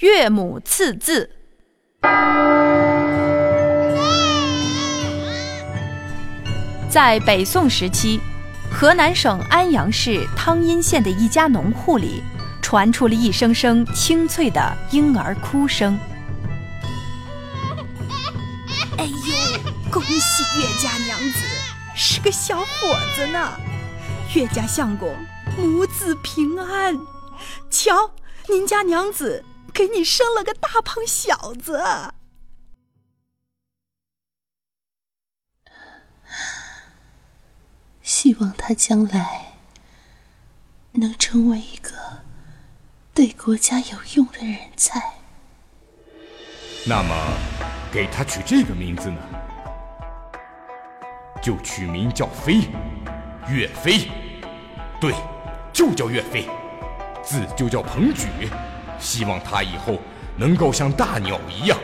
岳母刺字。在北宋时期，河南省安阳市汤阴县的一家农户里，传出了一声声清脆的婴儿哭声。哎呦，恭喜岳家娘子，是个小伙子呢！岳家相公，母子平安。瞧，您家娘子给你生了个大胖小子。希望他将来能成为一个对国家有用的人才。那么，给他取这个名字呢？就取名叫飞，岳飞。对，就叫岳飞。字就叫彭举，希望他以后能够像大鸟一样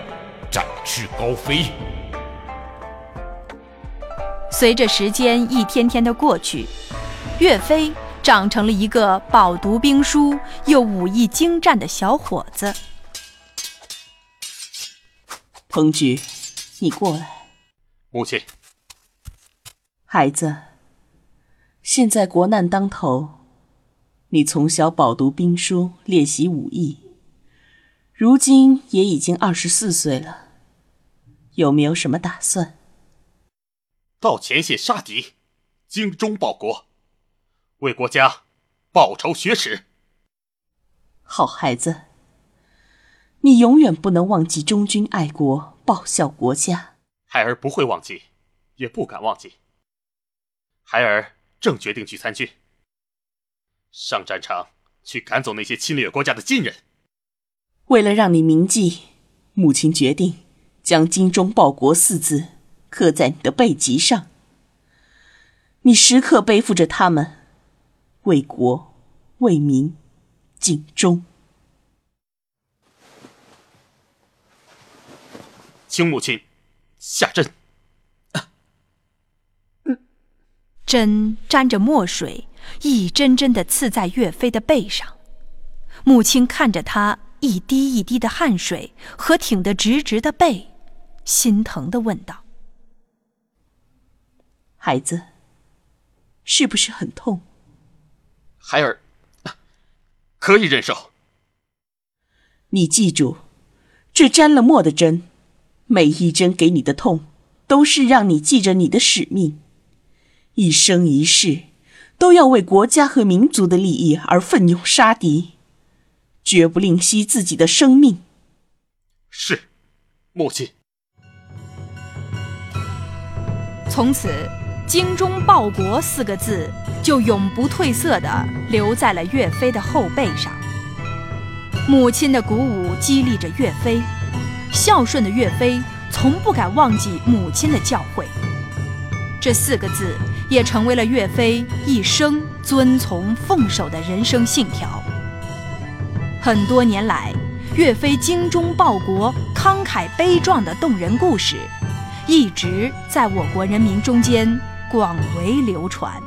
展翅高飞。随着时间一天天的过去，岳飞长成了一个饱读兵书又武艺精湛的小伙子。彭举，你过来。母亲，孩子，现在国难当头。你从小饱读兵书，练习武艺，如今也已经二十四岁了，有没有什么打算？到前线杀敌，精忠报国，为国家报仇雪耻。好孩子，你永远不能忘记忠君爱国、报效国家。孩儿不会忘记，也不敢忘记。孩儿正决定去参军。上战场去赶走那些侵略国家的金人。为了让你铭记，母亲决定将“精忠报国”四字刻在你的背脊上。你时刻背负着他们，为国为民尽忠。请母亲下针。针沾着墨水。一针针的刺在岳飞的背上，母亲看着他一滴一滴的汗水和挺得直直的背，心疼的问道：“孩子，是不是很痛？”孩儿可以忍受。你记住，这沾了墨的针，每一针给你的痛，都是让你记着你的使命，一生一世。都要为国家和民族的利益而奋勇杀敌，绝不吝惜自己的生命。是，母亲。从此，“精忠报国”四个字就永不褪色的留在了岳飞的后背上。母亲的鼓舞激励着岳飞，孝顺的岳飞从不敢忘记母亲的教诲。这四个字。也成为了岳飞一生遵从奉守的人生信条。很多年来，岳飞精忠报国、慷慨悲壮的动人故事，一直在我国人民中间广为流传。